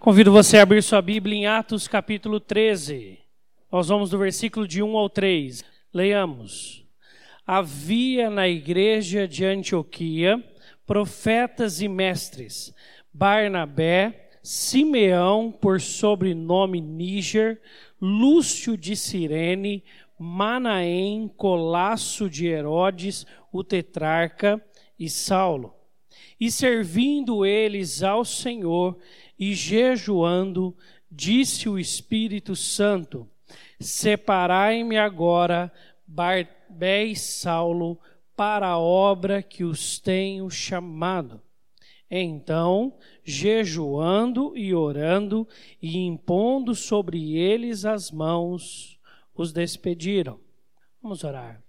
Convido você a abrir sua Bíblia em Atos capítulo 13. Nós vamos do versículo de 1 ao 3. Leiamos. Havia na igreja de Antioquia profetas e mestres, Barnabé, Simeão, por sobrenome Níger, Lúcio de Cirene, Manaém, Colasso de Herodes, o tetrarca, e Saulo. E servindo eles ao Senhor, e jejuando, disse o Espírito Santo: Separai-me agora, Barbé e Saulo, para a obra que os tenho chamado. Então, jejuando e orando e impondo sobre eles as mãos, os despediram. Vamos orar.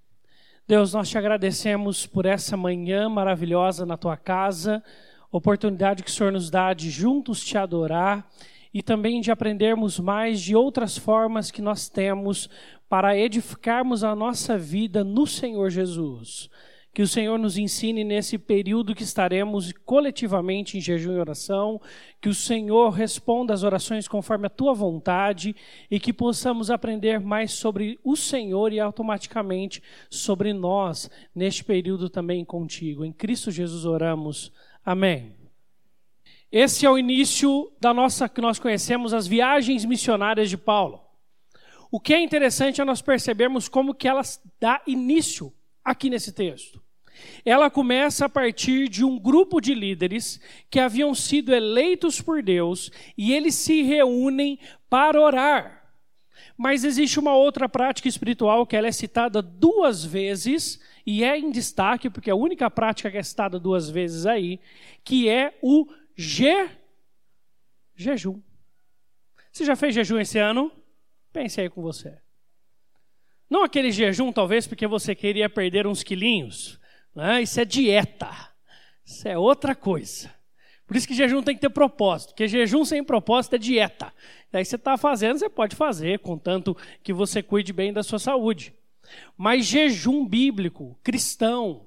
Deus, nós te agradecemos por essa manhã maravilhosa na tua casa oportunidade que o Senhor nos dá de juntos te adorar e também de aprendermos mais de outras formas que nós temos para edificarmos a nossa vida no Senhor Jesus. Que o Senhor nos ensine nesse período que estaremos coletivamente em jejum e oração, que o Senhor responda às orações conforme a tua vontade e que possamos aprender mais sobre o Senhor e automaticamente sobre nós neste período também contigo. Em Cristo Jesus oramos. Amém. Esse é o início da nossa que nós conhecemos as viagens missionárias de Paulo. O que é interessante é nós percebermos como que ela dá início aqui nesse texto. Ela começa a partir de um grupo de líderes que haviam sido eleitos por Deus e eles se reúnem para orar. Mas existe uma outra prática espiritual que ela é citada duas vezes e é em destaque, porque é a única prática que é citada duas vezes aí, que é o je, jejum. Você já fez jejum esse ano? Pense aí com você. Não aquele jejum, talvez, porque você queria perder uns quilinhos. Né? Isso é dieta. Isso é outra coisa. Por isso que jejum tem que ter propósito, porque jejum sem propósito é dieta. Daí você está fazendo, você pode fazer, contanto que você cuide bem da sua saúde. Mas jejum bíblico, cristão,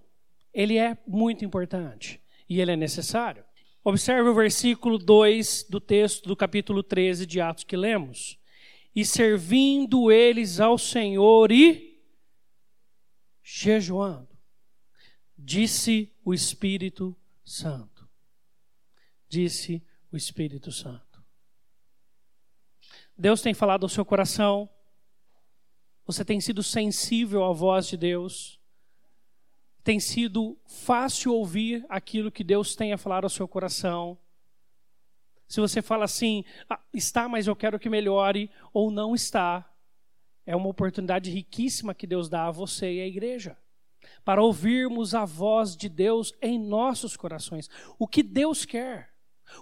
ele é muito importante e ele é necessário. Observe o versículo 2 do texto do capítulo 13 de Atos que lemos. E servindo eles ao Senhor e jejuando, disse o Espírito Santo. Disse o Espírito Santo. Deus tem falado ao seu coração você tem sido sensível à voz de Deus? Tem sido fácil ouvir aquilo que Deus tem a falar ao seu coração? Se você fala assim, ah, está, mas eu quero que melhore, ou não está, é uma oportunidade riquíssima que Deus dá a você e à igreja para ouvirmos a voz de Deus em nossos corações. O que Deus quer,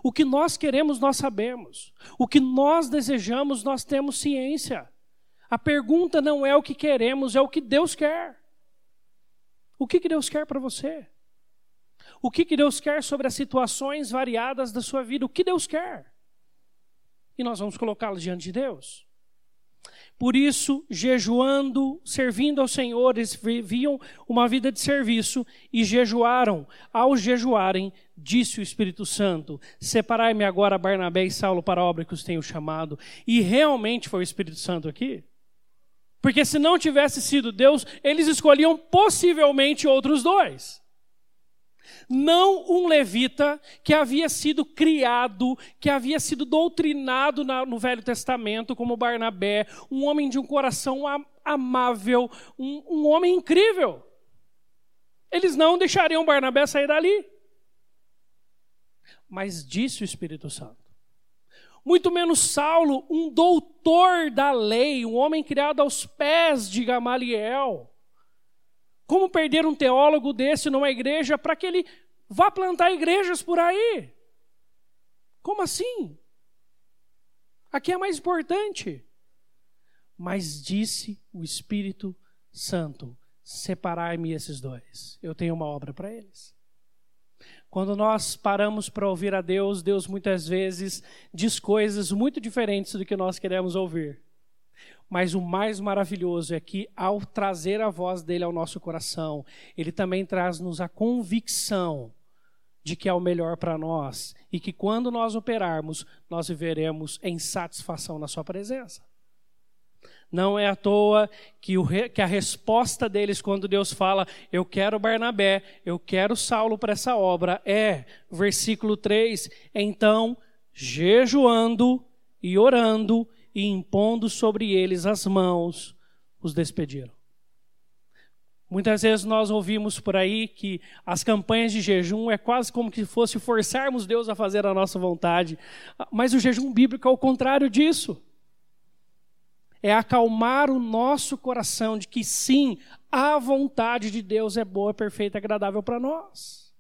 o que nós queremos, nós sabemos. O que nós desejamos, nós temos ciência. A pergunta não é o que queremos, é o que Deus quer. O que, que Deus quer para você? O que, que Deus quer sobre as situações variadas da sua vida? O que Deus quer? E nós vamos colocá-lo diante de Deus. Por isso, jejuando, servindo ao Senhor, eles viviam uma vida de serviço e jejuaram. Ao jejuarem, disse o Espírito Santo: Separai-me agora Barnabé e Saulo para a obra que os tenho chamado. E realmente foi o Espírito Santo aqui? Porque se não tivesse sido Deus, eles escolhiam possivelmente outros dois. Não um levita que havia sido criado, que havia sido doutrinado no Velho Testamento, como Barnabé, um homem de um coração amável, um, um homem incrível. Eles não deixariam Barnabé sair dali. Mas disse o Espírito Santo muito menos Saulo, um doutor da lei, um homem criado aos pés de Gamaliel. Como perder um teólogo desse numa igreja para que ele vá plantar igrejas por aí? Como assim? Aqui é mais importante. Mas disse o Espírito Santo: separai-me esses dois. Eu tenho uma obra para eles. Quando nós paramos para ouvir a Deus, Deus muitas vezes diz coisas muito diferentes do que nós queremos ouvir. Mas o mais maravilhoso é que, ao trazer a voz dele ao nosso coração, ele também traz-nos a convicção de que é o melhor para nós e que quando nós operarmos, nós viveremos em satisfação na Sua presença. Não é à toa que, o, que, a resposta deles, quando Deus fala, eu quero Barnabé, eu quero Saulo para essa obra, é, versículo 3, então, jejuando e orando e impondo sobre eles as mãos, os despediram. Muitas vezes nós ouvimos por aí que as campanhas de jejum é quase como se fosse forçarmos Deus a fazer a nossa vontade. Mas o jejum bíblico é o contrário disso. É acalmar o nosso coração de que sim, a vontade de Deus é boa, perfeita agradável para nós.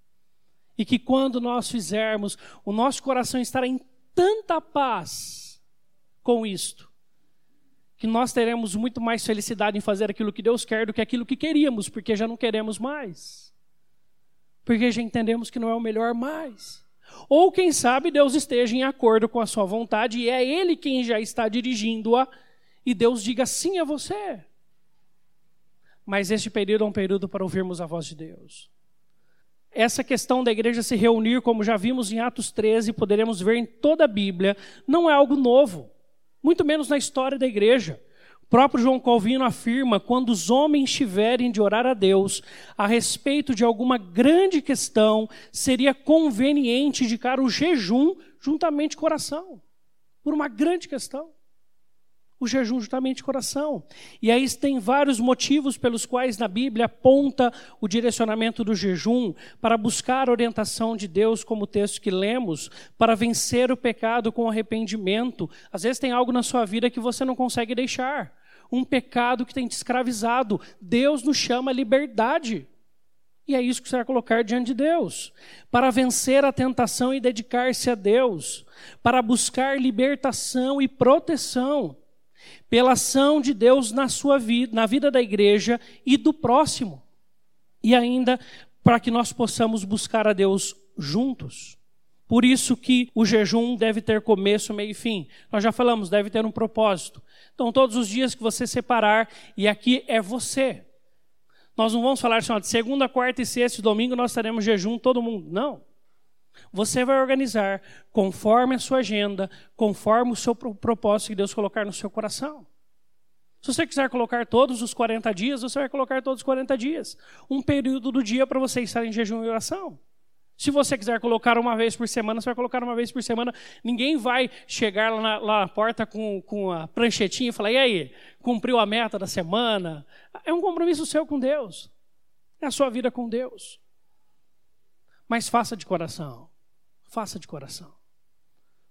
E que quando nós fizermos, o nosso coração estará em tanta paz com isto, que nós teremos muito mais felicidade em fazer aquilo que Deus quer do que aquilo que queríamos, porque já não queremos mais. Porque já entendemos que não é o melhor mais. Ou quem sabe Deus esteja em acordo com a sua vontade e é Ele quem já está dirigindo-a e Deus diga sim a você. Mas este período é um período para ouvirmos a voz de Deus. Essa questão da igreja se reunir, como já vimos em Atos 13, poderemos ver em toda a Bíblia, não é algo novo muito menos na história da igreja. O próprio João Calvino afirma: quando os homens tiverem de orar a Deus a respeito de alguma grande questão, seria conveniente indicar o jejum juntamente com oração, por uma grande questão o jejum juntamente de coração. E aí tem vários motivos pelos quais na Bíblia aponta o direcionamento do jejum para buscar a orientação de Deus, como o texto que lemos, para vencer o pecado com arrependimento. Às vezes tem algo na sua vida que você não consegue deixar. Um pecado que tem te escravizado. Deus nos chama a liberdade. E é isso que você vai colocar diante de Deus. Para vencer a tentação e dedicar-se a Deus. Para buscar libertação e proteção pela ação de Deus na sua vida, na vida da igreja e do próximo. E ainda para que nós possamos buscar a Deus juntos. Por isso que o jejum deve ter começo, meio e fim. Nós já falamos, deve ter um propósito. Então, todos os dias que você separar, e aqui é você. Nós não vamos falar assim, ó, de segunda, quarta e sexta domingo nós teremos jejum todo mundo. Não. Você vai organizar conforme a sua agenda, conforme o seu propósito que Deus colocar no seu coração. Se você quiser colocar todos os 40 dias, você vai colocar todos os 40 dias. Um período do dia para você estar em jejum e oração. Se você quiser colocar uma vez por semana, você vai colocar uma vez por semana. Ninguém vai chegar lá na, lá na porta com, com a pranchetinha e falar: e aí, cumpriu a meta da semana? É um compromisso seu com Deus. É a sua vida com Deus. Mas faça de coração. Faça de coração.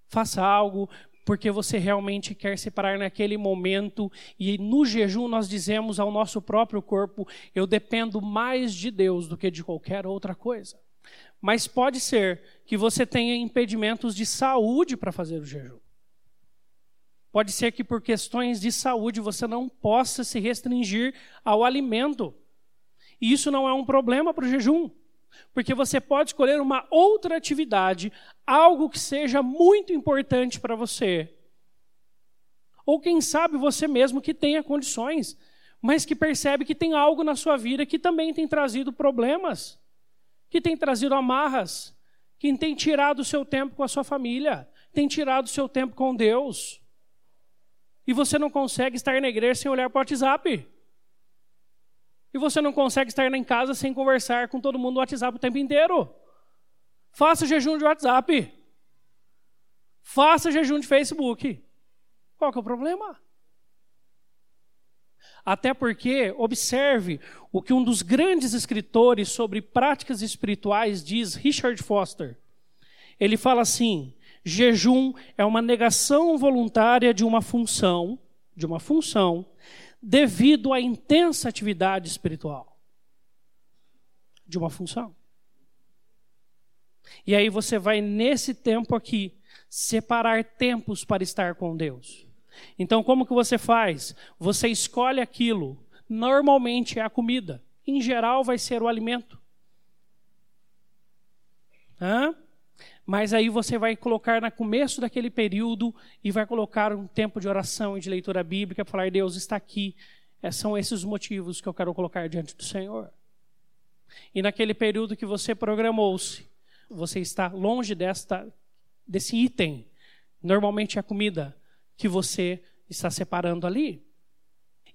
Faça algo porque você realmente quer separar naquele momento e no jejum nós dizemos ao nosso próprio corpo: eu dependo mais de Deus do que de qualquer outra coisa. Mas pode ser que você tenha impedimentos de saúde para fazer o jejum. Pode ser que por questões de saúde você não possa se restringir ao alimento. E isso não é um problema para o jejum. Porque você pode escolher uma outra atividade, algo que seja muito importante para você. Ou quem sabe você mesmo que tenha condições, mas que percebe que tem algo na sua vida que também tem trazido problemas, que tem trazido amarras, que tem tirado o seu tempo com a sua família, tem tirado o seu tempo com Deus. E você não consegue estar na igreja sem olhar para o WhatsApp. E você não consegue estar em casa sem conversar com todo mundo no WhatsApp o tempo inteiro. Faça jejum de WhatsApp. Faça jejum de Facebook. Qual que é o problema? Até porque, observe o que um dos grandes escritores sobre práticas espirituais diz, Richard Foster. Ele fala assim: jejum é uma negação voluntária de uma função, de uma função, devido à intensa atividade espiritual de uma função. E aí você vai, nesse tempo aqui, separar tempos para estar com Deus. Então, como que você faz? Você escolhe aquilo. Normalmente é a comida. Em geral, vai ser o alimento. Hã? Mas aí você vai colocar no começo daquele período e vai colocar um tempo de oração e de leitura bíblica para falar: Deus está aqui. É, são esses os motivos que eu quero colocar diante do Senhor. E naquele período que você programou-se, você está longe desta, desse item, normalmente é a comida que você está separando ali.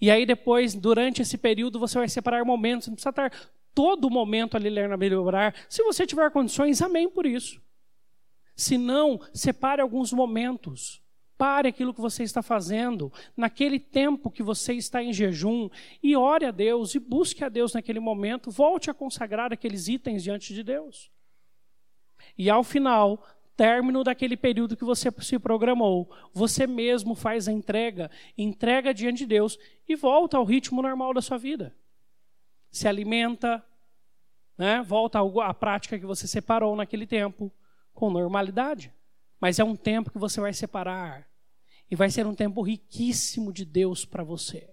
E aí depois, durante esse período, você vai separar momentos, não precisa estar todo momento ali lendo a Bíblia orar. Se você tiver condições, amém por isso. Se não, separe alguns momentos. Pare aquilo que você está fazendo, naquele tempo que você está em jejum, e ore a Deus, e busque a Deus naquele momento, volte a consagrar aqueles itens diante de Deus. E ao final, término daquele período que você se programou, você mesmo faz a entrega, entrega diante de Deus e volta ao ritmo normal da sua vida. Se alimenta, né? volta à prática que você separou naquele tempo, com normalidade. Mas é um tempo que você vai separar. E vai ser um tempo riquíssimo de Deus para você.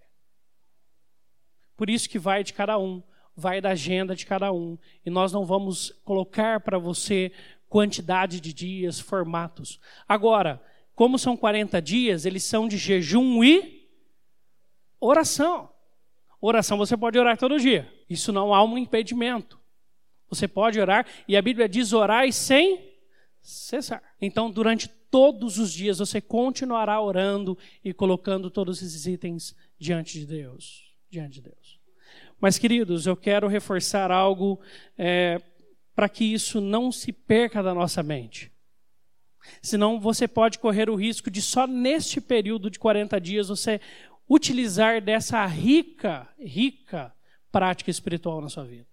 Por isso que vai de cada um, vai da agenda de cada um. E nós não vamos colocar para você quantidade de dias, formatos. Agora, como são 40 dias, eles são de jejum e oração. Oração você pode orar todo dia. Isso não há um impedimento. Você pode orar e a Bíblia diz orar sem cessar. Então, durante todos os dias, você continuará orando e colocando todos esses itens diante de Deus. Diante de Deus. Mas, queridos, eu quero reforçar algo é, para que isso não se perca da nossa mente. Senão você pode correr o risco de só neste período de 40 dias você utilizar dessa rica, rica prática espiritual na sua vida.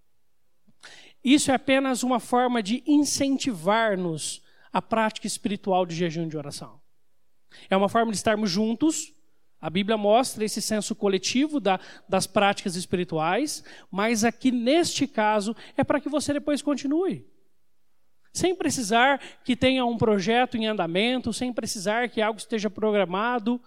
Isso é apenas uma forma de incentivar-nos à prática espiritual de jejum e de oração. É uma forma de estarmos juntos. A Bíblia mostra esse senso coletivo da, das práticas espirituais, mas aqui neste caso é para que você depois continue. Sem precisar que tenha um projeto em andamento, sem precisar que algo esteja programado,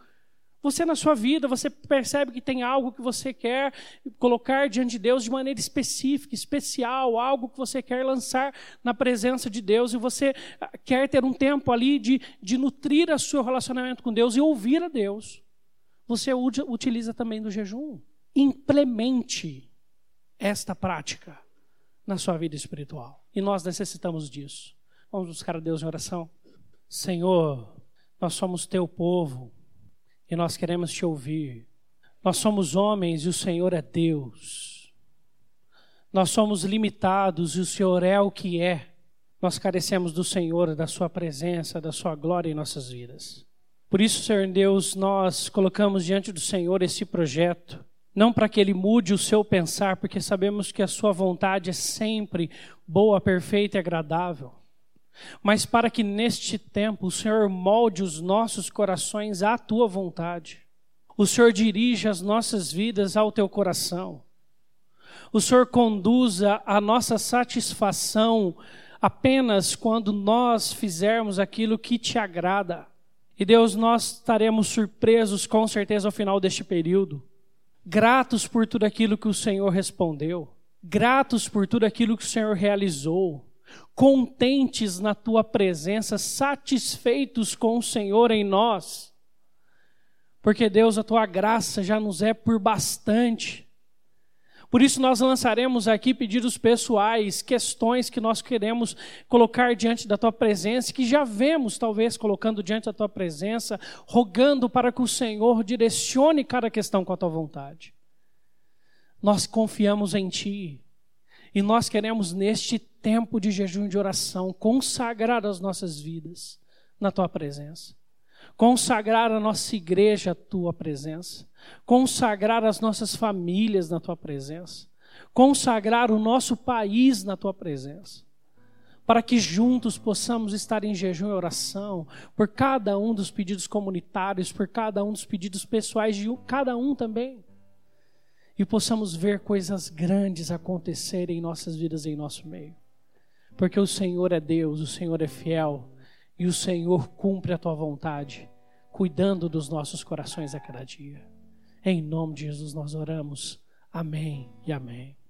você na sua vida, você percebe que tem algo que você quer colocar diante de Deus de maneira específica, especial, algo que você quer lançar na presença de Deus e você ah, quer ter um tempo ali de, de nutrir o seu relacionamento com Deus e ouvir a Deus. Você utiliza também do jejum. Implemente esta prática na sua vida espiritual. E nós necessitamos disso. Vamos buscar a Deus em oração. Senhor, nós somos teu povo e nós queremos te ouvir. Nós somos homens e o Senhor é Deus. Nós somos limitados e o Senhor é o que é. Nós carecemos do Senhor, da Sua presença, da Sua glória em nossas vidas. Por isso, Senhor Deus, nós colocamos diante do Senhor esse projeto, não para que Ele mude o seu pensar, porque sabemos que a Sua vontade é sempre boa, perfeita e agradável mas para que neste tempo o Senhor molde os nossos corações à tua vontade. O Senhor dirija as nossas vidas ao teu coração. O Senhor conduza a nossa satisfação apenas quando nós fizermos aquilo que te agrada. E Deus, nós estaremos surpresos com certeza ao final deste período, gratos por tudo aquilo que o Senhor respondeu, gratos por tudo aquilo que o Senhor realizou contentes na tua presença, satisfeitos com o Senhor em nós. Porque, Deus, a tua graça já nos é por bastante. Por isso, nós lançaremos aqui pedidos pessoais, questões que nós queremos colocar diante da tua presença, que já vemos, talvez, colocando diante da tua presença, rogando para que o Senhor direcione cada questão com a tua vontade. Nós confiamos em ti e nós queremos, neste tempo de jejum e de oração, consagrar as nossas vidas na tua presença. Consagrar a nossa igreja à tua presença. Consagrar as nossas famílias na tua presença. Consagrar o nosso país na tua presença. Para que juntos possamos estar em jejum e oração por cada um dos pedidos comunitários, por cada um dos pedidos pessoais de cada um também e possamos ver coisas grandes acontecerem em nossas vidas e em nosso meio. Porque o Senhor é Deus, o Senhor é fiel e o Senhor cumpre a tua vontade, cuidando dos nossos corações a cada dia. Em nome de Jesus nós oramos. Amém e amém.